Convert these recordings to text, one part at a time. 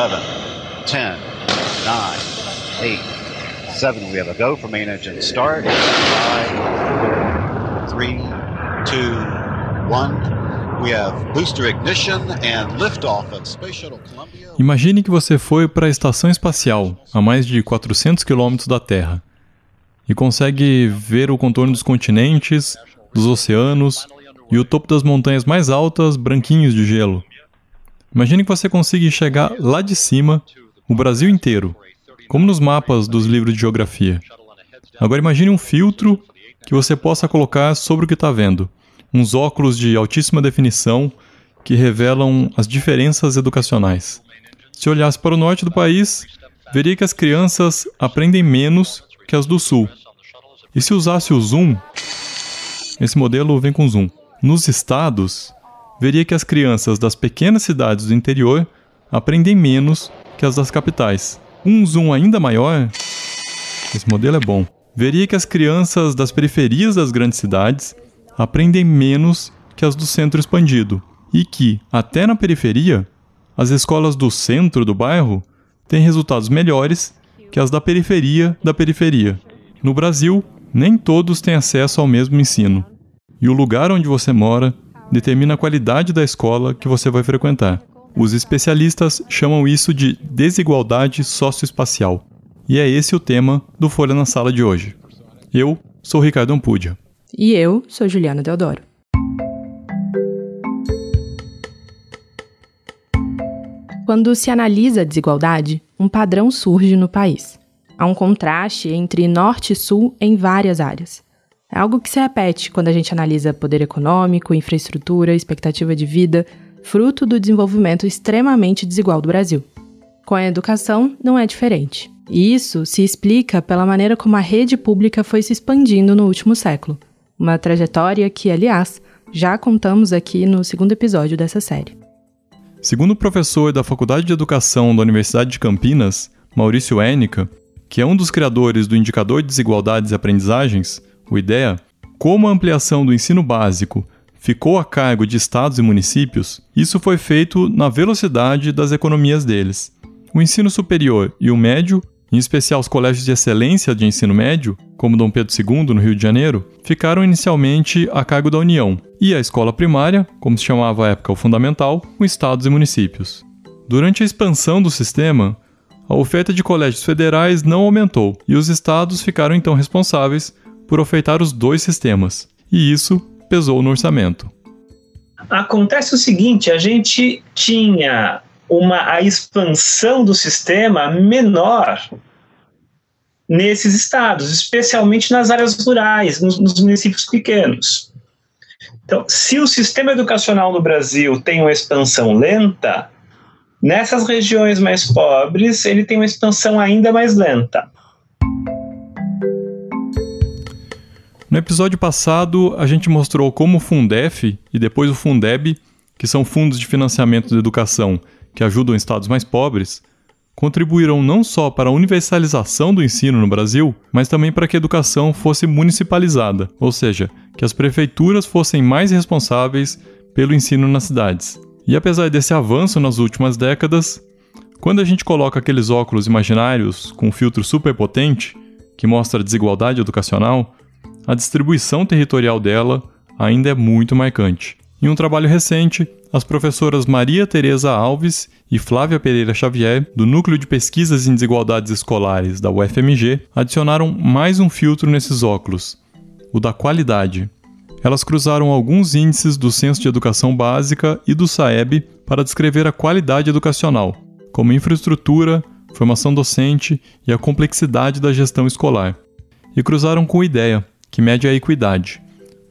11, 10, 9, 8, 7. We have a go for main engine start. 5, 3, 2, 1. We have booster ignition and liftoff of Space Shuttle Columbia. Imagine que você foi para a estação espacial, a mais de 400 quilômetros da Terra, e consegue ver o contorno dos continentes, dos oceanos e o topo das montanhas mais altas, branquinhos de gelo. Imagine que você consiga chegar lá de cima, o Brasil inteiro, como nos mapas dos livros de geografia. Agora imagine um filtro que você possa colocar sobre o que está vendo uns óculos de altíssima definição que revelam as diferenças educacionais. Se olhasse para o norte do país, veria que as crianças aprendem menos que as do sul. E se usasse o zoom, esse modelo vem com zoom. Nos estados, veria que as crianças das pequenas cidades do interior aprendem menos que as das capitais. Um zoom ainda maior, esse modelo é bom. Veria que as crianças das periferias das grandes cidades aprendem menos que as do centro expandido e que, até na periferia, as escolas do centro do bairro têm resultados melhores que as da periferia da periferia. No Brasil, nem todos têm acesso ao mesmo ensino, e o lugar onde você mora determina a qualidade da escola que você vai frequentar. Os especialistas chamam isso de desigualdade socioespacial. E é esse o tema do Folha na Sala de hoje. Eu sou Ricardo Ampudia. E eu sou Juliana Deodoro. Quando se analisa a desigualdade, um padrão surge no país. Há um contraste entre norte e sul em várias áreas. É algo que se repete quando a gente analisa poder econômico, infraestrutura, expectativa de vida, fruto do desenvolvimento extremamente desigual do Brasil. Com a educação, não é diferente. E isso se explica pela maneira como a rede pública foi se expandindo no último século, uma trajetória que, aliás, já contamos aqui no segundo episódio dessa série. Segundo o professor da Faculdade de Educação da Universidade de Campinas, Maurício Énica, que é um dos criadores do Indicador de Desigualdades e Aprendizagens, o IDEA, como a ampliação do ensino básico ficou a cargo de estados e municípios, isso foi feito na velocidade das economias deles. O ensino superior e o médio em especial os colégios de excelência de ensino médio, como Dom Pedro II, no Rio de Janeiro, ficaram inicialmente a cargo da União, e a escola primária, como se chamava à época o fundamental, com estados e municípios. Durante a expansão do sistema, a oferta de colégios federais não aumentou, e os estados ficaram então responsáveis por ofertar os dois sistemas, e isso pesou no orçamento. Acontece o seguinte: a gente tinha uma a expansão do sistema menor nesses estados, especialmente nas áreas rurais, nos, nos municípios pequenos. Então, se o sistema educacional no Brasil tem uma expansão lenta, nessas regiões mais pobres ele tem uma expansão ainda mais lenta. No episódio passado, a gente mostrou como o Fundef e depois o Fundeb, que são fundos de financiamento da educação, que ajudam estados mais pobres, contribuíram não só para a universalização do ensino no Brasil, mas também para que a educação fosse municipalizada, ou seja, que as prefeituras fossem mais responsáveis pelo ensino nas cidades. E apesar desse avanço nas últimas décadas, quando a gente coloca aqueles óculos imaginários com um filtro super potente, que mostra a desigualdade educacional, a distribuição territorial dela ainda é muito marcante. Em um trabalho recente, as professoras Maria Tereza Alves e Flávia Pereira Xavier, do Núcleo de Pesquisas em Desigualdades Escolares da UFMG, adicionaram mais um filtro nesses óculos, o da qualidade. Elas cruzaram alguns índices do Censo de Educação Básica e do SAEB para descrever a qualidade educacional, como infraestrutura, formação docente e a complexidade da gestão escolar. E cruzaram com o IDEA, que mede a equidade.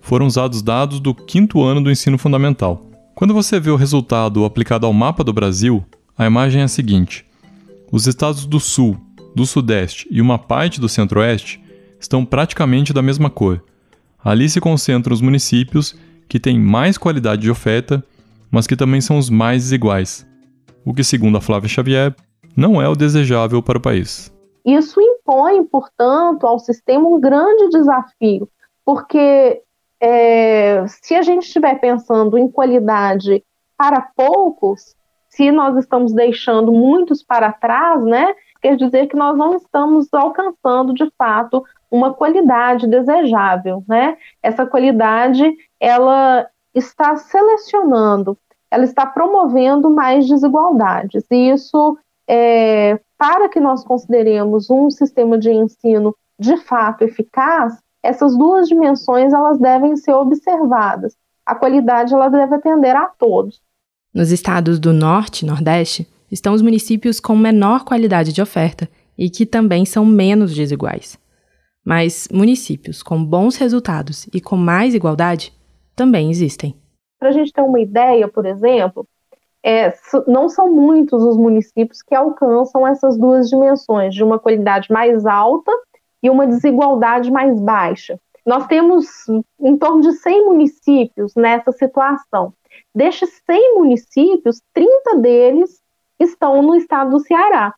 Foram usados dados do quinto ano do ensino fundamental. Quando você vê o resultado aplicado ao mapa do Brasil, a imagem é a seguinte: os estados do Sul, do Sudeste e uma parte do Centro-Oeste estão praticamente da mesma cor. Ali se concentram os municípios que têm mais qualidade de oferta, mas que também são os mais desiguais, o que, segundo a Flávia Xavier, não é o desejável para o país. Isso impõe, portanto, ao sistema um grande desafio, porque é, se a gente estiver pensando em qualidade para poucos, Se nós estamos deixando muitos para trás, né, quer dizer que nós não estamos alcançando de fato uma qualidade desejável, né? Essa qualidade ela está selecionando, ela está promovendo mais desigualdades e isso é, para que nós consideremos um sistema de ensino de fato eficaz, essas duas dimensões elas devem ser observadas. A qualidade ela deve atender a todos. Nos estados do Norte e Nordeste estão os municípios com menor qualidade de oferta e que também são menos desiguais. Mas municípios com bons resultados e com mais igualdade também existem. Para a gente ter uma ideia, por exemplo, é, não são muitos os municípios que alcançam essas duas dimensões, de uma qualidade mais alta e uma desigualdade mais baixa. Nós temos em torno de 100 municípios nessa situação. Destes 100 municípios, 30 deles estão no estado do Ceará.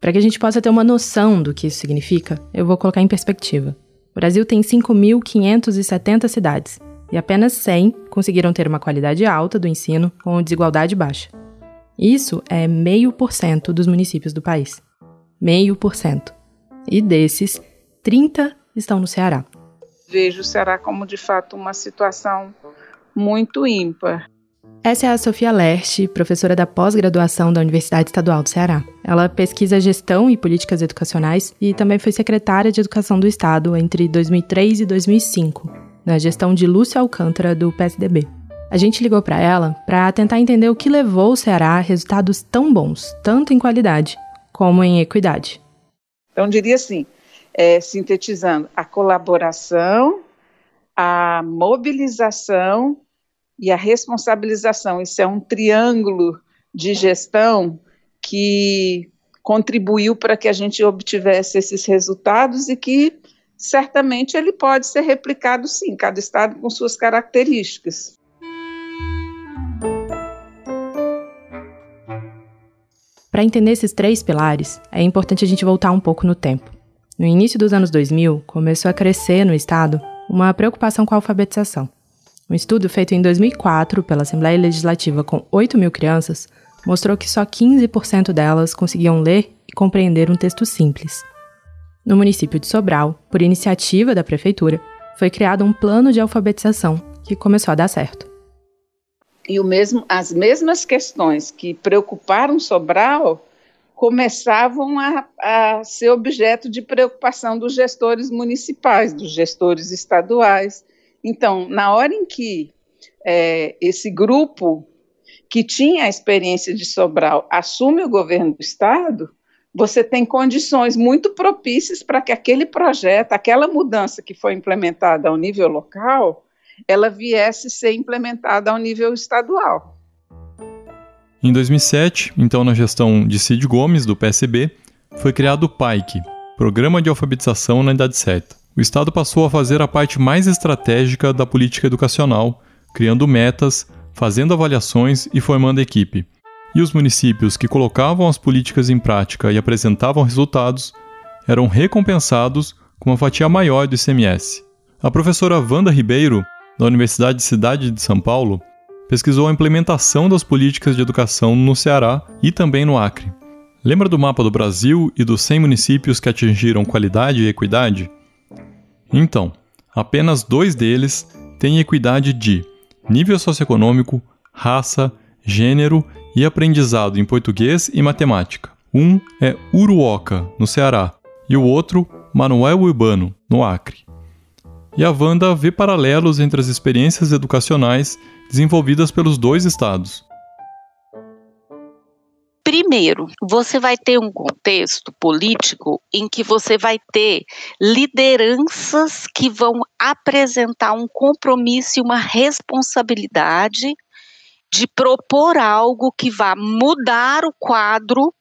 Para que a gente possa ter uma noção do que isso significa, eu vou colocar em perspectiva. O Brasil tem 5.570 cidades e apenas 100 conseguiram ter uma qualidade alta do ensino com desigualdade baixa. Isso é meio por cento dos municípios do país. Meio por cento. E desses, 30 estão no Ceará. Vejo o Ceará como de fato uma situação muito ímpar. Essa é a Sofia Leste, professora da pós-graduação da Universidade Estadual do Ceará. Ela pesquisa gestão e políticas educacionais e também foi secretária de Educação do Estado entre 2003 e 2005, na gestão de Lúcia Alcântara, do PSDB. A gente ligou para ela para tentar entender o que levou o Ceará a resultados tão bons, tanto em qualidade como em equidade. Então, diria assim, é, sintetizando, a colaboração, a mobilização e a responsabilização. Isso é um triângulo de gestão que contribuiu para que a gente obtivesse esses resultados e que certamente ele pode ser replicado sim, cada estado com suas características. Para entender esses três pilares, é importante a gente voltar um pouco no tempo. No início dos anos 2000, começou a crescer no estado uma preocupação com a alfabetização. Um estudo feito em 2004 pela Assembleia Legislativa com 8 mil crianças mostrou que só 15% delas conseguiam ler e compreender um texto simples. No município de Sobral, por iniciativa da prefeitura, foi criado um plano de alfabetização que começou a dar certo. E mesmo, as mesmas questões que preocuparam Sobral começavam a, a ser objeto de preocupação dos gestores municipais, dos gestores estaduais, então, na hora em que é, esse grupo que tinha a experiência de Sobral assume o governo do Estado, você tem condições muito propícias para que aquele projeto, aquela mudança que foi implementada ao nível local, ela viesse ser implementada ao nível estadual. Em 2007, então na gestão de Cid Gomes, do PSB, foi criado o PAIC, Programa de Alfabetização na Idade Certa o Estado passou a fazer a parte mais estratégica da política educacional, criando metas, fazendo avaliações e formando equipe. E os municípios que colocavam as políticas em prática e apresentavam resultados eram recompensados com uma fatia maior do ICMS. A professora Wanda Ribeiro, da Universidade de Cidade de São Paulo, pesquisou a implementação das políticas de educação no Ceará e também no Acre. Lembra do mapa do Brasil e dos 100 municípios que atingiram qualidade e equidade? Então, apenas dois deles têm equidade de nível socioeconômico, raça, gênero e aprendizado em português e matemática. Um é Uruoca, no Ceará, e o outro, Manuel Urbano, no Acre. E a Wanda vê paralelos entre as experiências educacionais desenvolvidas pelos dois estados. Primeiro, você vai ter um contexto político em que você vai ter lideranças que vão apresentar um compromisso e uma responsabilidade de propor algo que vá mudar o quadro,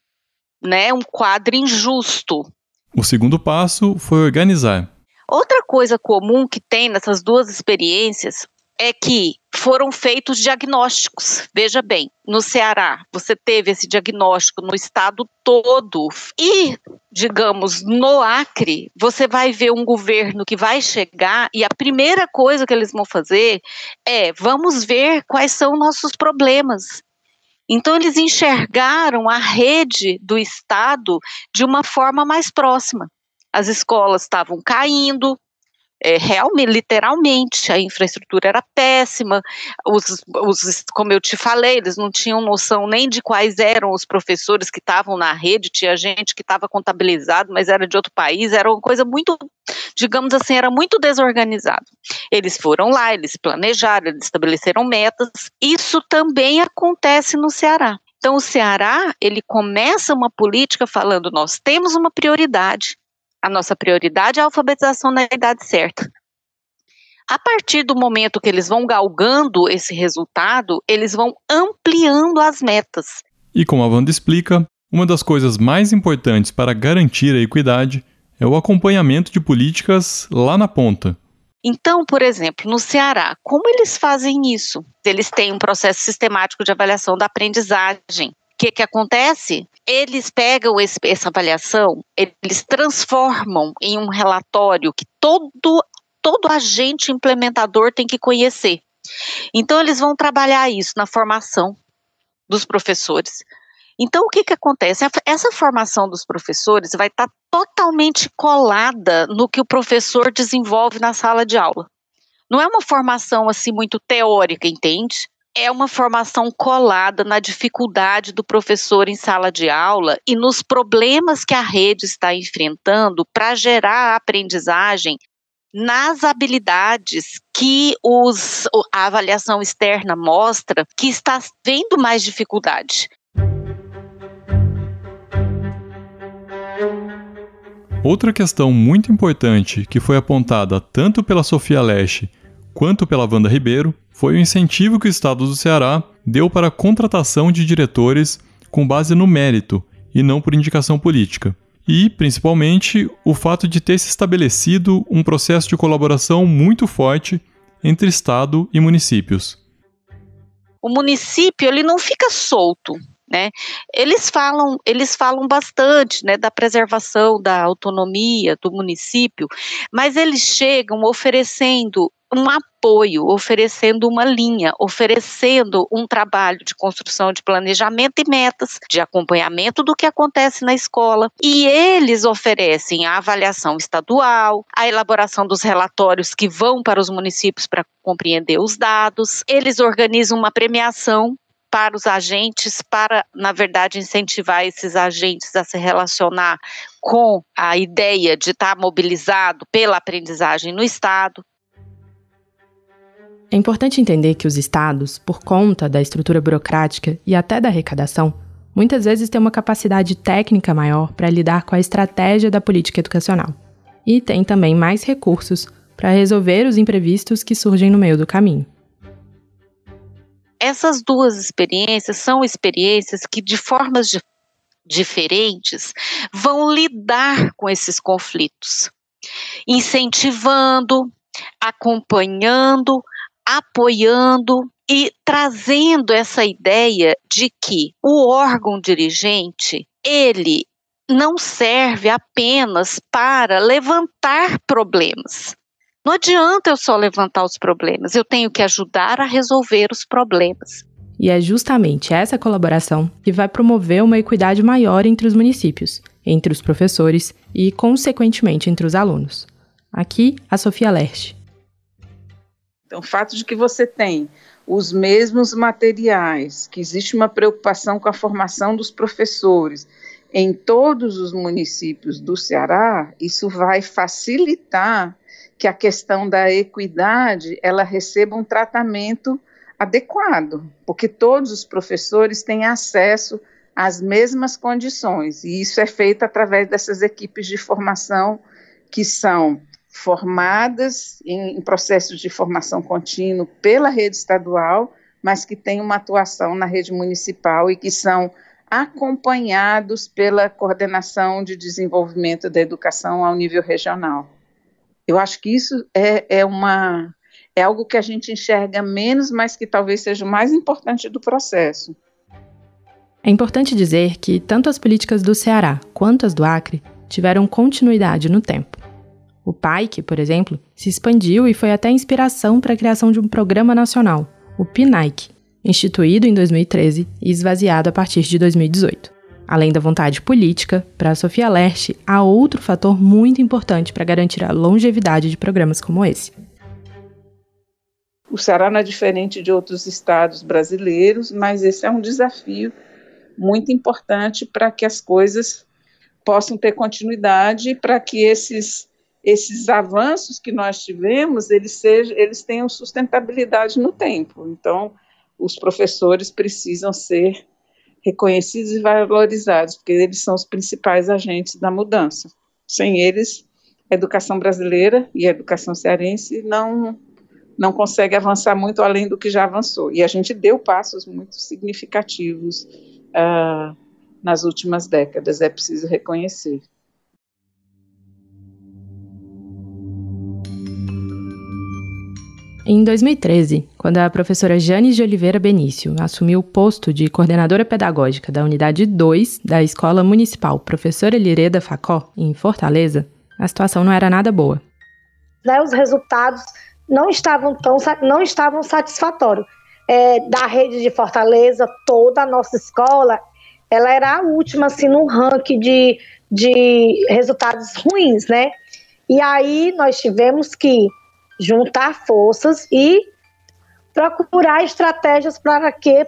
né, um quadro injusto. O segundo passo foi organizar. Outra coisa comum que tem nessas duas experiências é que foram feitos diagnósticos. Veja bem, no Ceará, você teve esse diagnóstico no estado todo. E, digamos, no Acre, você vai ver um governo que vai chegar e a primeira coisa que eles vão fazer é: vamos ver quais são nossos problemas. Então, eles enxergaram a rede do Estado de uma forma mais próxima. As escolas estavam caindo, é, realmente, literalmente, a infraestrutura era péssima, os, os, como eu te falei, eles não tinham noção nem de quais eram os professores que estavam na rede, tinha gente que estava contabilizado, mas era de outro país, era uma coisa muito, digamos assim, era muito desorganizado. Eles foram lá, eles planejaram, eles estabeleceram metas, isso também acontece no Ceará. Então, o Ceará, ele começa uma política falando, nós temos uma prioridade, a nossa prioridade é a alfabetização na idade certa. A partir do momento que eles vão galgando esse resultado, eles vão ampliando as metas. E como a Wanda explica, uma das coisas mais importantes para garantir a equidade é o acompanhamento de políticas lá na ponta. Então, por exemplo, no Ceará, como eles fazem isso? Eles têm um processo sistemático de avaliação da aprendizagem. O que, que acontece? Eles pegam esse, essa avaliação, eles transformam em um relatório que todo, todo agente implementador tem que conhecer. Então, eles vão trabalhar isso na formação dos professores. Então, o que, que acontece? Essa formação dos professores vai estar totalmente colada no que o professor desenvolve na sala de aula. Não é uma formação assim muito teórica, entende? É uma formação colada na dificuldade do professor em sala de aula e nos problemas que a rede está enfrentando para gerar a aprendizagem nas habilidades que os, a avaliação externa mostra que está vendo mais dificuldade. Outra questão muito importante que foi apontada tanto pela Sofia Leste quanto pela Wanda Ribeiro foi o incentivo que o Estado do Ceará deu para a contratação de diretores com base no mérito e não por indicação política. E, principalmente, o fato de ter se estabelecido um processo de colaboração muito forte entre Estado e municípios. O município ele não fica solto, né? Eles falam, eles falam bastante, né, da preservação da autonomia do município, mas eles chegam oferecendo um apoio, oferecendo uma linha, oferecendo um trabalho de construção de planejamento e metas, de acompanhamento do que acontece na escola. E eles oferecem a avaliação estadual, a elaboração dos relatórios que vão para os municípios para compreender os dados, eles organizam uma premiação para os agentes, para, na verdade, incentivar esses agentes a se relacionar com a ideia de estar mobilizado pela aprendizagem no Estado. É importante entender que os estados, por conta da estrutura burocrática e até da arrecadação, muitas vezes têm uma capacidade técnica maior para lidar com a estratégia da política educacional. E tem também mais recursos para resolver os imprevistos que surgem no meio do caminho. Essas duas experiências são experiências que, de formas de diferentes, vão lidar com esses conflitos, incentivando, acompanhando, apoiando e trazendo essa ideia de que o órgão dirigente, ele não serve apenas para levantar problemas. Não adianta eu só levantar os problemas, eu tenho que ajudar a resolver os problemas. E é justamente essa colaboração que vai promover uma equidade maior entre os municípios, entre os professores e, consequentemente, entre os alunos. Aqui, a Sofia Leste. Então, o fato de que você tem os mesmos materiais, que existe uma preocupação com a formação dos professores em todos os municípios do Ceará, isso vai facilitar que a questão da equidade ela receba um tratamento adequado, porque todos os professores têm acesso às mesmas condições, e isso é feito através dessas equipes de formação que são formadas em, em processos de formação contínua pela rede estadual, mas que têm uma atuação na rede municipal e que são acompanhados pela coordenação de desenvolvimento da educação ao nível regional. Eu acho que isso é, é, uma, é algo que a gente enxerga menos, mas que talvez seja o mais importante do processo. É importante dizer que tanto as políticas do Ceará quanto as do Acre tiveram continuidade no tempo. O PAIC, por exemplo, se expandiu e foi até inspiração para a criação de um programa nacional, o PNAIC, instituído em 2013 e esvaziado a partir de 2018. Além da vontade política, para a Sofia Leste há outro fator muito importante para garantir a longevidade de programas como esse. O Ceará não é diferente de outros estados brasileiros, mas esse é um desafio muito importante para que as coisas possam ter continuidade e para que esses esses avanços que nós tivemos eles sejam eles tenham sustentabilidade no tempo. Então, os professores precisam ser reconhecidos e valorizados, porque eles são os principais agentes da mudança. Sem eles, a educação brasileira e a educação cearense não não consegue avançar muito além do que já avançou. E a gente deu passos muito significativos uh, nas últimas décadas, é preciso reconhecer. Em 2013, quando a professora Janes de Oliveira Benício assumiu o posto de coordenadora pedagógica da unidade 2 da Escola Municipal Professora Lireda Facó, em Fortaleza, a situação não era nada boa. Né, os resultados não estavam, tão, não estavam satisfatórios. É, da rede de Fortaleza, toda a nossa escola, ela era a última assim, no ranking de, de resultados ruins, né? E aí nós tivemos que juntar forças e procurar estratégias para que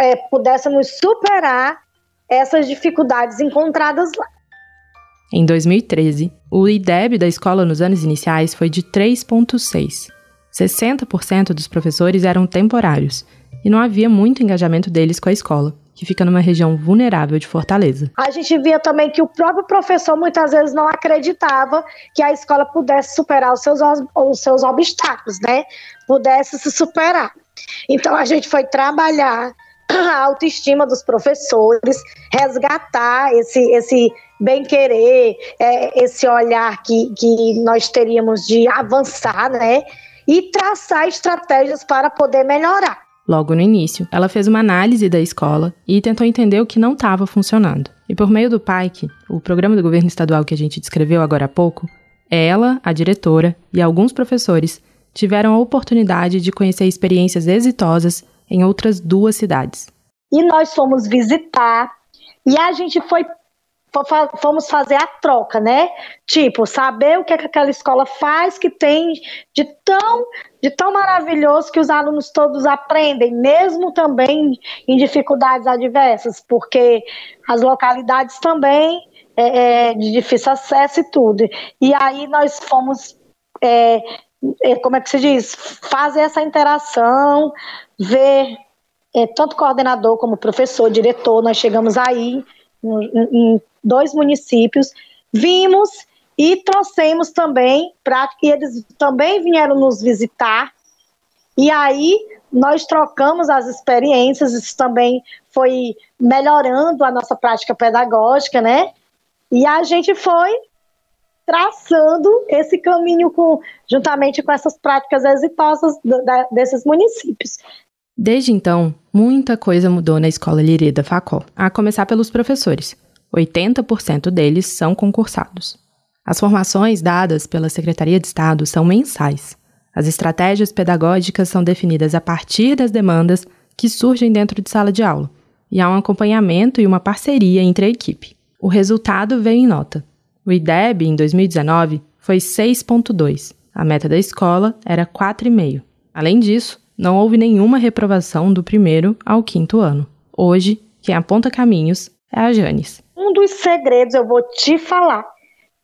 é, pudéssemos superar essas dificuldades encontradas lá. Em 2013, o IDEB da escola nos anos iniciais foi de 3,6. 60% dos professores eram temporários e não havia muito engajamento deles com a escola que fica numa região vulnerável de Fortaleza. A gente via também que o próprio professor muitas vezes não acreditava que a escola pudesse superar os seus, os seus obstáculos, né? Pudesse se superar. Então a gente foi trabalhar a autoestima dos professores, resgatar esse, esse bem-querer, é, esse olhar que, que nós teríamos de avançar, né? E traçar estratégias para poder melhorar. Logo no início, ela fez uma análise da escola e tentou entender o que não estava funcionando. E por meio do PAIC, o programa do governo estadual que a gente descreveu agora há pouco, ela, a diretora e alguns professores tiveram a oportunidade de conhecer experiências exitosas em outras duas cidades. E nós fomos visitar e a gente foi fomos fazer a troca, né? Tipo, saber o que, é que aquela escola faz que tem de tão, de tão maravilhoso que os alunos todos aprendem, mesmo também em dificuldades adversas, porque as localidades também é, é de difícil acesso e tudo. E aí nós fomos, é, é como é que se diz? Fazer essa interação, ver é, tanto coordenador como professor, diretor, nós chegamos aí em dois municípios, vimos e trouxemos também para que eles também vieram nos visitar. E aí nós trocamos as experiências, isso também foi melhorando a nossa prática pedagógica, né? E a gente foi traçando esse caminho com, juntamente com essas práticas exitosas do, da, desses municípios. Desde então, muita coisa mudou na escola Lireda Facó, a começar pelos professores. 80% deles são concursados. As formações dadas pela Secretaria de Estado são mensais. As estratégias pedagógicas são definidas a partir das demandas que surgem dentro de sala de aula, e há um acompanhamento e uma parceria entre a equipe. O resultado veio em nota. O IDEB, em 2019, foi 6,2. A meta da escola era 4,5. Além disso, não houve nenhuma reprovação do primeiro ao quinto ano. Hoje, quem aponta caminhos é a Janes um dos segredos eu vou te falar,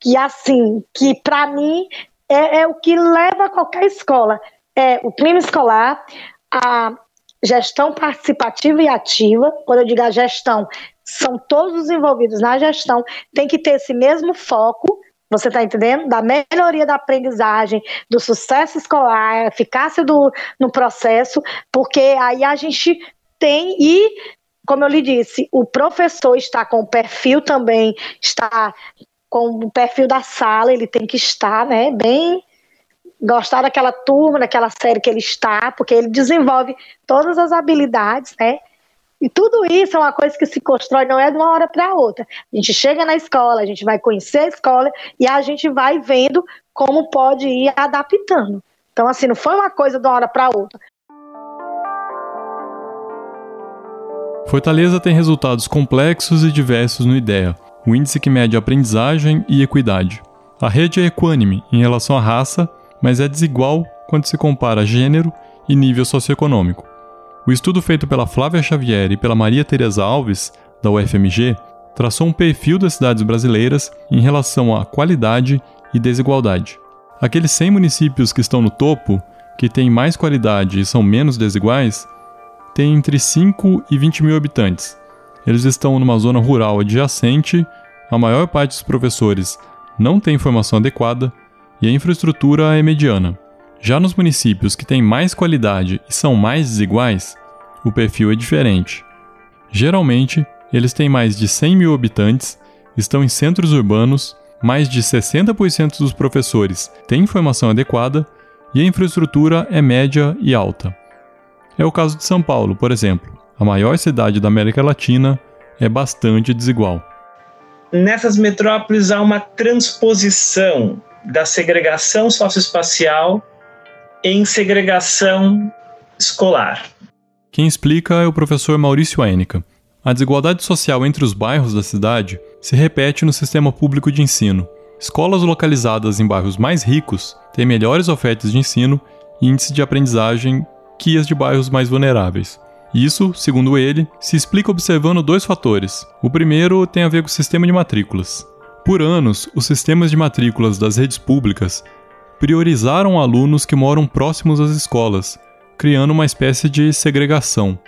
que assim, que para mim é, é, o que leva qualquer escola, é o clima escolar, a gestão participativa e ativa, quando eu digo a gestão, são todos os envolvidos na gestão, tem que ter esse mesmo foco, você está entendendo? Da melhoria da aprendizagem, do sucesso escolar, eficácia do, no processo, porque aí a gente tem e como eu lhe disse, o professor está com o perfil também, está com o perfil da sala, ele tem que estar, né, bem gostar daquela turma, daquela série que ele está, porque ele desenvolve todas as habilidades, né? E tudo isso é uma coisa que se constrói, não é de uma hora para outra. A gente chega na escola, a gente vai conhecer a escola e a gente vai vendo como pode ir adaptando. Então, assim, não foi uma coisa de uma hora para outra. Fortaleza tem resultados complexos e diversos no IDEA, o índice que mede aprendizagem e equidade. A rede é equânime em relação à raça, mas é desigual quando se compara gênero e nível socioeconômico. O estudo feito pela Flávia Xavier e pela Maria Teresa Alves, da UFMG, traçou um perfil das cidades brasileiras em relação à qualidade e desigualdade. Aqueles 100 municípios que estão no topo, que têm mais qualidade e são menos desiguais, têm entre 5 e 20 mil habitantes. Eles estão numa zona rural adjacente, a maior parte dos professores não tem formação adequada e a infraestrutura é mediana. Já nos municípios que têm mais qualidade e são mais desiguais, o perfil é diferente. Geralmente, eles têm mais de 100 mil habitantes, estão em centros urbanos, mais de 60% dos professores têm formação adequada e a infraestrutura é média e alta. É o caso de São Paulo, por exemplo. A maior cidade da América Latina é bastante desigual. Nessas metrópoles há uma transposição da segregação socioespacial em segregação escolar. Quem explica é o professor Maurício Enica. A desigualdade social entre os bairros da cidade se repete no sistema público de ensino. Escolas localizadas em bairros mais ricos têm melhores ofertas de ensino e índice de aprendizagem que as de bairros mais vulneráveis. Isso, segundo ele, se explica observando dois fatores. O primeiro tem a ver com o sistema de matrículas. Por anos, os sistemas de matrículas das redes públicas priorizaram alunos que moram próximos às escolas, criando uma espécie de segregação.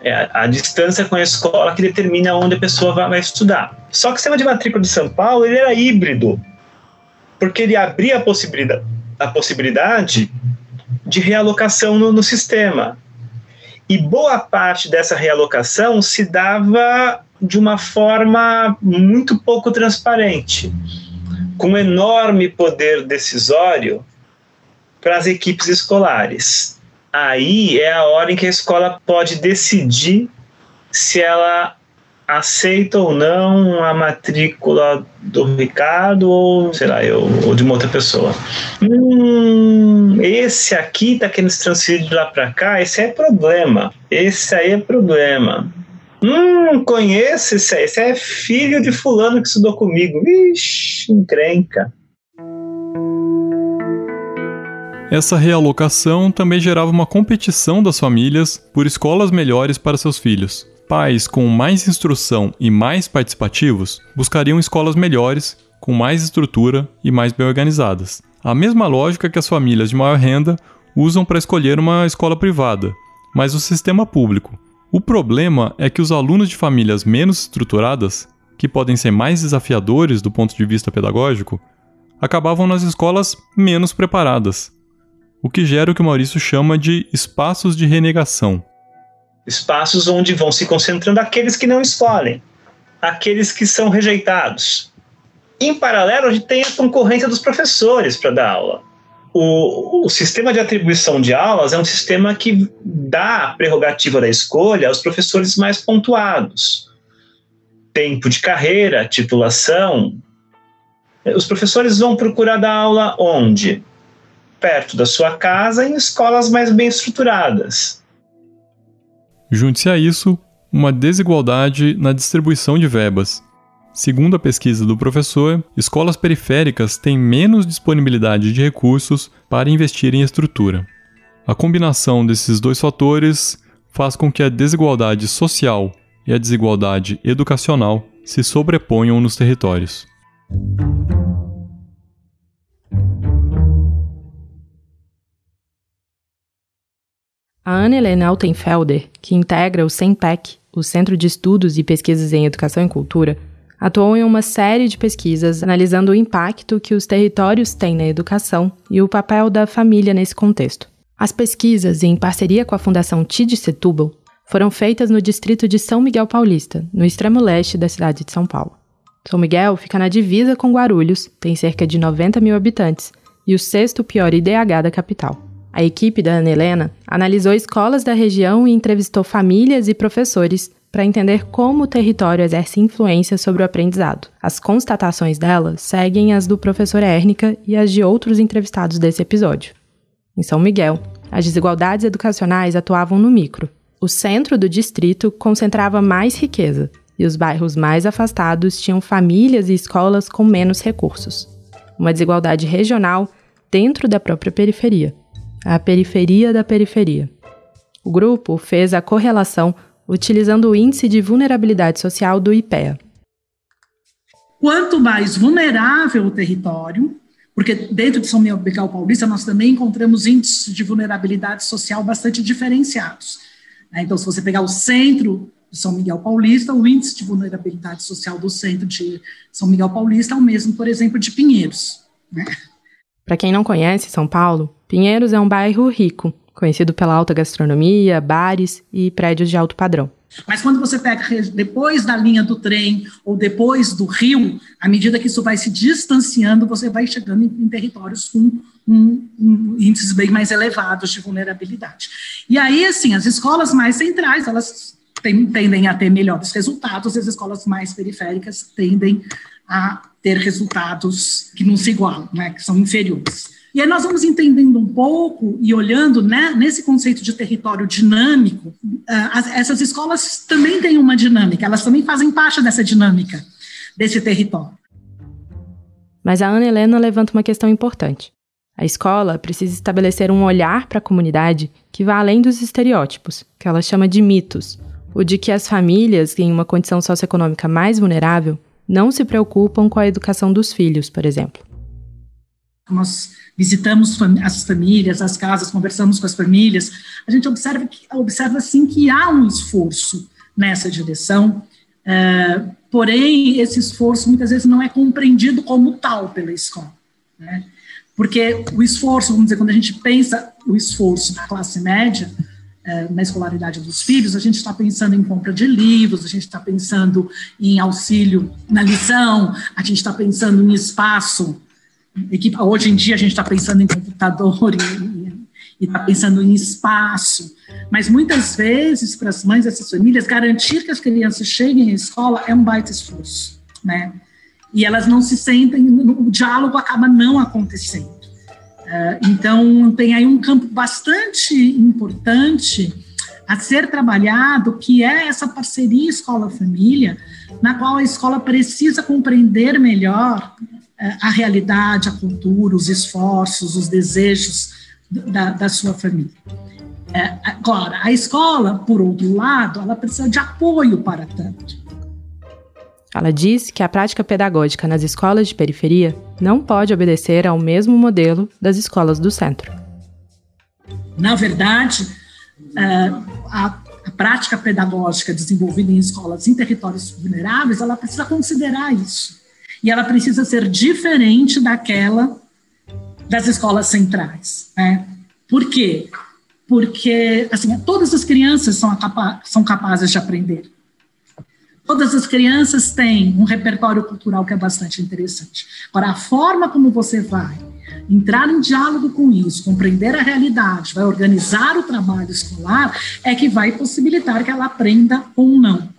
É a distância com a escola que determina onde a pessoa vai estudar. Só que o sistema de matrícula de São Paulo ele era híbrido, porque ele abria a possibilidade, a possibilidade de realocação no, no sistema. E boa parte dessa realocação se dava de uma forma muito pouco transparente, com enorme poder decisório para as equipes escolares. Aí é a hora em que a escola pode decidir se ela aceita ou não a matrícula do Ricardo ou, sei lá, eu, ou de uma outra pessoa. Hum, esse aqui tá querendo se transferir de lá para cá, esse é problema. Esse aí é problema. Hum, conheço esse aí, esse é filho de fulano que estudou comigo. Vixe, encrenca. Essa realocação também gerava uma competição das famílias por escolas melhores para seus filhos. Pais com mais instrução e mais participativos buscariam escolas melhores, com mais estrutura e mais bem organizadas. A mesma lógica que as famílias de maior renda usam para escolher uma escola privada, mas o sistema público. O problema é que os alunos de famílias menos estruturadas, que podem ser mais desafiadores do ponto de vista pedagógico, acabavam nas escolas menos preparadas, o que gera o que Maurício chama de espaços de renegação espaços onde vão se concentrando aqueles que não escolhem, aqueles que são rejeitados. Em paralelo, a gente tem a concorrência dos professores para dar aula. O, o, sistema de atribuição de aulas é um sistema que dá a prerrogativa da escolha aos professores mais pontuados. Tempo de carreira, titulação. Os professores vão procurar dar aula onde? Perto da sua casa, em escolas mais bem estruturadas. Junte-se a isso uma desigualdade na distribuição de verbas. Segundo a pesquisa do professor, escolas periféricas têm menos disponibilidade de recursos para investir em estrutura. A combinação desses dois fatores faz com que a desigualdade social e a desigualdade educacional se sobreponham nos territórios. A Ana Helena Altenfelder, que integra o CEMPEC, o Centro de Estudos e Pesquisas em Educação e Cultura, atuou em uma série de pesquisas analisando o impacto que os territórios têm na educação e o papel da família nesse contexto. As pesquisas, em parceria com a Fundação TID Setúbal, foram feitas no distrito de São Miguel Paulista, no extremo leste da cidade de São Paulo. São Miguel fica na divisa com Guarulhos, tem cerca de 90 mil habitantes e o sexto pior IDH da capital. A equipe da Ana Helena analisou escolas da região e entrevistou famílias e professores para entender como o território exerce influência sobre o aprendizado. As constatações dela seguem as do professor Érnica e as de outros entrevistados desse episódio. Em São Miguel, as desigualdades educacionais atuavam no micro. O centro do distrito concentrava mais riqueza e os bairros mais afastados tinham famílias e escolas com menos recursos. Uma desigualdade regional dentro da própria periferia a periferia da periferia. O grupo fez a correlação utilizando o Índice de Vulnerabilidade Social do IPEA. Quanto mais vulnerável o território, porque dentro de São Miguel Paulista nós também encontramos índices de vulnerabilidade social bastante diferenciados. Né? Então, se você pegar o centro de São Miguel Paulista, o índice de vulnerabilidade social do centro de São Miguel Paulista é o mesmo, por exemplo, de Pinheiros. Né? Para quem não conhece São Paulo, Pinheiros é um bairro rico, conhecido pela alta gastronomia, bares e prédios de alto padrão. Mas quando você pega depois da linha do trem ou depois do rio, à medida que isso vai se distanciando, você vai chegando em, territórios com um, um, índices bem mais elevados de vulnerabilidade. E aí, assim, as escolas mais centrais, elas tendem a ter melhores resultados, as escolas mais periféricas tendem a ter resultados que não se igualam, né, que são inferiores. E aí nós vamos entendendo um pouco e olhando né, nesse conceito de território dinâmico, uh, essas escolas também têm uma dinâmica, elas também fazem parte dessa dinâmica desse território. Mas a Ana Helena levanta uma questão importante. A escola precisa estabelecer um olhar para a comunidade que vá além dos estereótipos, que ela chama de mitos, o de que as famílias em uma condição socioeconômica mais vulnerável não se preocupam com a educação dos filhos, por exemplo. Nós visitamos as famílias, as casas, conversamos com as famílias, a gente observa, que, observa sim que há um esforço nessa direção, é, porém, esse esforço muitas vezes não é compreendido como tal pela escola. Né? Porque o esforço, vamos dizer, quando a gente pensa o esforço da classe média, é, na escolaridade dos filhos, a gente está pensando em compra de livros, a gente está pensando em auxílio na lição, a gente está pensando em espaço hoje em dia a gente está pensando em computador e está pensando em espaço, mas muitas vezes para as mães dessas famílias garantir que as crianças cheguem à escola é um baita esforço, né? E elas não se sentem, o diálogo acaba não acontecendo. Uh, então tem aí um campo bastante importante a ser trabalhado, que é essa parceria escola-família, na qual a escola precisa compreender melhor a realidade, a cultura, os esforços, os desejos da, da sua família. É, agora, a escola, por outro lado, ela precisa de apoio para tanto. Ela diz que a prática pedagógica nas escolas de periferia não pode obedecer ao mesmo modelo das escolas do centro. Na verdade, é, a, a prática pedagógica desenvolvida em escolas em territórios vulneráveis, ela precisa considerar isso e ela precisa ser diferente daquela das escolas centrais. Né? Por quê? Porque assim, todas as crianças são, capa são capazes de aprender. Todas as crianças têm um repertório cultural que é bastante interessante. Agora, a forma como você vai entrar em diálogo com isso, compreender a realidade, vai organizar o trabalho escolar, é que vai possibilitar que ela aprenda ou não.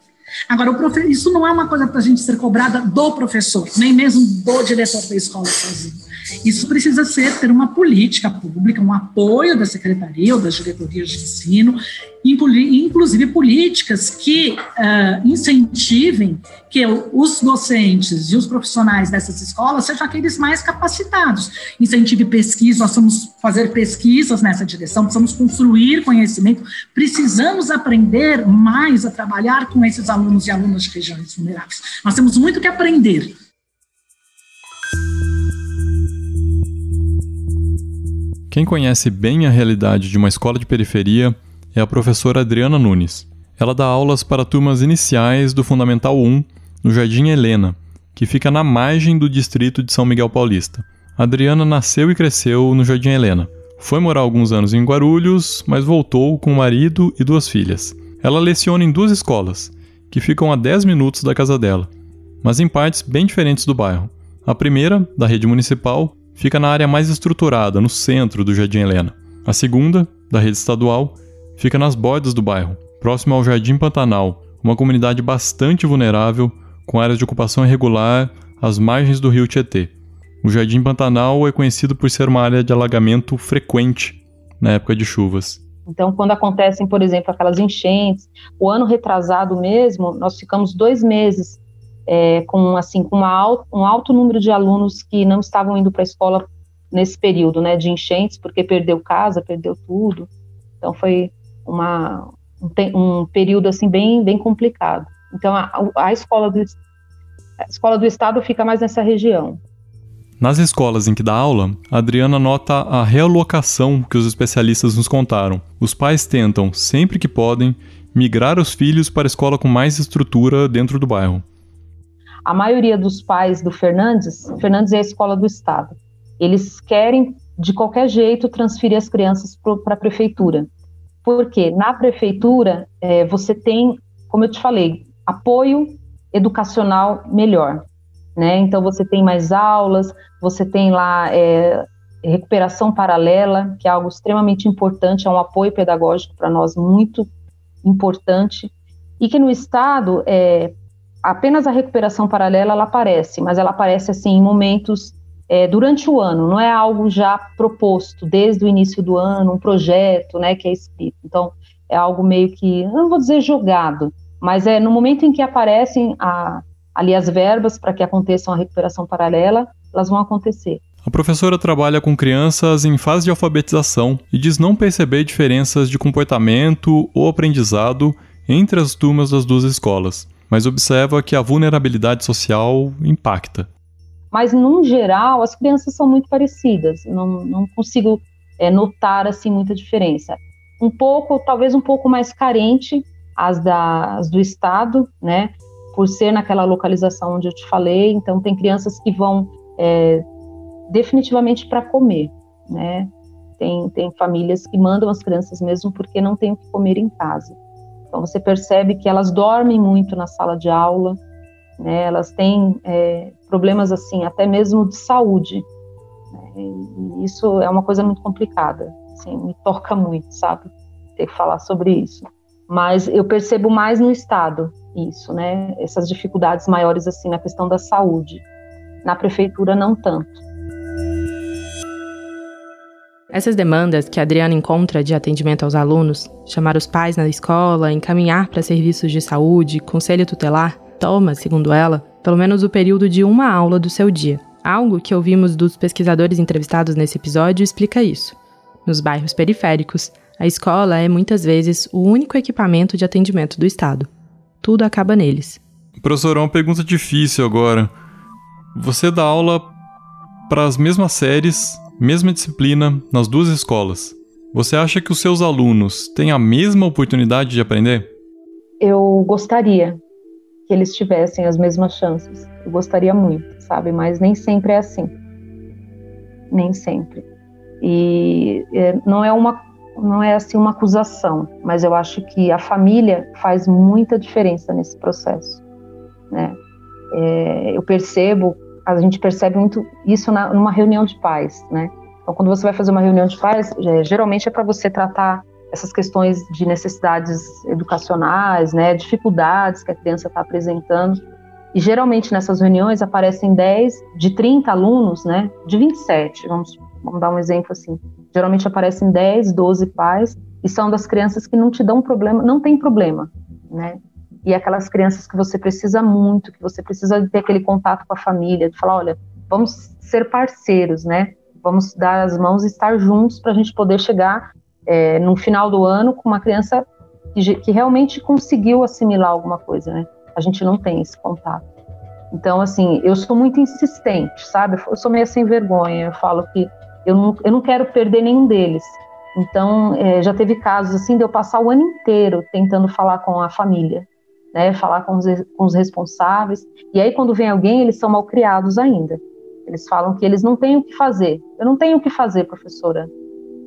Agora, profe... isso não é uma coisa para a gente ser cobrada do professor, nem mesmo do diretor da escola sozinho. Isso precisa ser ter uma política pública, um apoio da secretaria ou das diretorias de ensino, inclusive políticas que uh, incentivem que os docentes e os profissionais dessas escolas sejam aqueles mais capacitados. Incentive pesquisa, nós vamos fazer pesquisas nessa direção, precisamos construir conhecimento, precisamos aprender mais a trabalhar com esses alunos e alunas de regiões vulneráveis. Nós temos muito que aprender. Quem conhece bem a realidade de uma escola de periferia é a professora Adriana Nunes. Ela dá aulas para turmas iniciais do Fundamental 1 no Jardim Helena, que fica na margem do distrito de São Miguel Paulista. Adriana nasceu e cresceu no Jardim Helena. Foi morar alguns anos em Guarulhos, mas voltou com o marido e duas filhas. Ela leciona em duas escolas, que ficam a 10 minutos da casa dela, mas em partes bem diferentes do bairro. A primeira, da rede municipal, fica na área mais estruturada, no centro do Jardim Helena. A segunda, da rede estadual, fica nas bordas do bairro, próximo ao Jardim Pantanal, uma comunidade bastante vulnerável, com áreas de ocupação irregular às margens do rio Tietê. O Jardim Pantanal é conhecido por ser uma área de alagamento frequente na época de chuvas. Então, quando acontecem, por exemplo, aquelas enchentes, o ano retrasado mesmo, nós ficamos dois meses é, com assim com alto, um alto número de alunos que não estavam indo para a escola nesse período, né, de enchentes, porque perdeu casa, perdeu tudo. Então, foi uma, um, um período assim bem bem complicado. Então, a, a escola do a escola do estado fica mais nessa região. Nas escolas em que dá aula, Adriana nota a realocação que os especialistas nos contaram. Os pais tentam, sempre que podem, migrar os filhos para a escola com mais estrutura dentro do bairro. A maioria dos pais do Fernandes, Fernandes é a escola do estado, eles querem de qualquer jeito transferir as crianças para a prefeitura. Porque na prefeitura é, você tem, como eu te falei, apoio educacional melhor. Né? Então você tem mais aulas, você tem lá é, recuperação paralela, que é algo extremamente importante, é um apoio pedagógico para nós muito importante, e que no estado é, apenas a recuperação paralela ela aparece, mas ela aparece assim em momentos é, durante o ano, não é algo já proposto desde o início do ano, um projeto, né, que é escrito. Então é algo meio que, não vou dizer jogado, mas é no momento em que aparecem a, ali as verbas para que aconteça uma recuperação paralela, elas vão acontecer. A professora trabalha com crianças em fase de alfabetização e diz não perceber diferenças de comportamento ou aprendizado entre as turmas das duas escolas, mas observa que a vulnerabilidade social impacta. Mas, no geral, as crianças são muito parecidas, não, não consigo é, notar assim muita diferença. Um pouco, talvez um pouco mais carente as, das do Estado, né? Por ser naquela localização onde eu te falei. Então, tem crianças que vão é, definitivamente para comer, né? Tem, tem famílias que mandam as crianças mesmo porque não tem o que comer em casa. Então, você percebe que elas dormem muito na sala de aula, né? Elas têm é, problemas, assim, até mesmo de saúde. Né? E isso é uma coisa muito complicada, assim, me toca muito, sabe? Ter que falar sobre isso. Mas eu percebo mais no Estado, isso, né? Essas dificuldades maiores assim na questão da saúde. Na prefeitura não tanto. Essas demandas que a Adriana encontra de atendimento aos alunos, chamar os pais na escola, encaminhar para serviços de saúde, conselho tutelar, toma, segundo ela, pelo menos o período de uma aula do seu dia. Algo que ouvimos dos pesquisadores entrevistados nesse episódio explica isso. Nos bairros periféricos, a escola é muitas vezes o único equipamento de atendimento do Estado tudo acaba neles. Professor, uma pergunta difícil agora. Você dá aula para as mesmas séries, mesma disciplina, nas duas escolas. Você acha que os seus alunos têm a mesma oportunidade de aprender? Eu gostaria que eles tivessem as mesmas chances. Eu gostaria muito, sabe? Mas nem sempre é assim. Nem sempre. E é, não é uma não é assim uma acusação, mas eu acho que a família faz muita diferença nesse processo, né? É, eu percebo, a gente percebe muito isso na, numa reunião de pais, né? Então, quando você vai fazer uma reunião de pais, é, geralmente é para você tratar essas questões de necessidades educacionais, né, dificuldades que a criança está apresentando. E geralmente nessas reuniões aparecem 10, de 30 alunos, né, de 27, vamos, vamos dar um exemplo assim. Geralmente aparecem 10, 12 pais e são das crianças que não te dão problema, não tem problema, né? E aquelas crianças que você precisa muito, que você precisa ter aquele contato com a família, de falar, olha, vamos ser parceiros, né? Vamos dar as mãos e estar juntos para a gente poder chegar é, no final do ano com uma criança que, que realmente conseguiu assimilar alguma coisa, né? A gente não tem esse contato. Então, assim, eu sou muito insistente, sabe? Eu sou meio sem vergonha. Eu falo que eu não, eu não quero perder nenhum deles. Então, é, já teve casos assim de eu passar o ano inteiro tentando falar com a família, né, falar com os, com os responsáveis. E aí, quando vem alguém, eles são mal criados ainda. Eles falam que eles não têm o que fazer. Eu não tenho o que fazer, professora.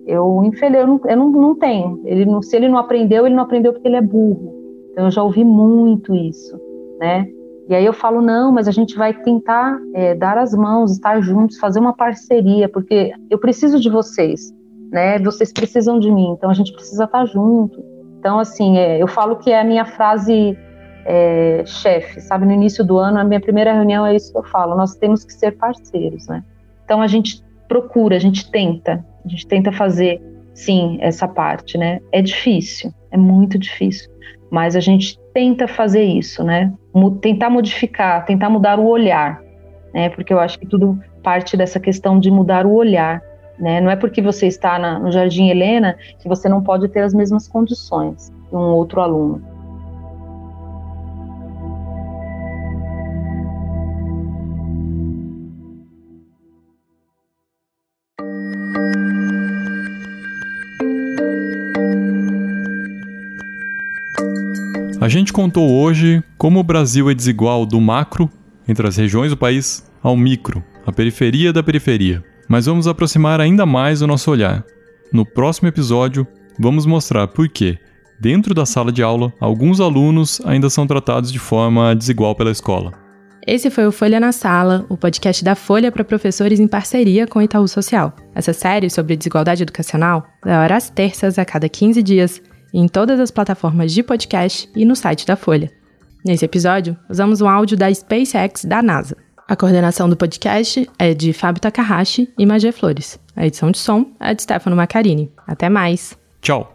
Eu, infelizmente, eu, não, eu não, não tenho. Ele não, se ele não aprendeu, ele não aprendeu porque ele é burro. Então, eu já ouvi muito isso, né? E aí eu falo, não, mas a gente vai tentar é, dar as mãos, estar juntos, fazer uma parceria, porque eu preciso de vocês, né? Vocês precisam de mim, então a gente precisa estar junto. Então, assim, é, eu falo que é a minha frase é, chefe, sabe? No início do ano, a minha primeira reunião é isso que eu falo, nós temos que ser parceiros, né? Então a gente procura, a gente tenta, a gente tenta fazer, sim, essa parte, né? É difícil, é muito difícil, mas a gente tenta fazer isso, né? Tentar modificar, tentar mudar o olhar, né? Porque eu acho que tudo parte dessa questão de mudar o olhar, né? Não é porque você está na, no Jardim Helena que você não pode ter as mesmas condições que um outro aluno. A gente contou hoje como o Brasil é desigual do macro, entre as regiões do país, ao micro, a periferia da periferia. Mas vamos aproximar ainda mais o nosso olhar. No próximo episódio, vamos mostrar por que, dentro da sala de aula, alguns alunos ainda são tratados de forma desigual pela escola. Esse foi o Folha na Sala, o podcast da Folha para professores em parceria com o Itaú Social. Essa série sobre desigualdade educacional vai ao às terças a cada 15 dias em todas as plataformas de podcast e no site da Folha. Nesse episódio, usamos um áudio da SpaceX da NASA. A coordenação do podcast é de Fábio Takahashi e Magé Flores. A edição de som é de Stefano Macarini. Até mais. Tchau.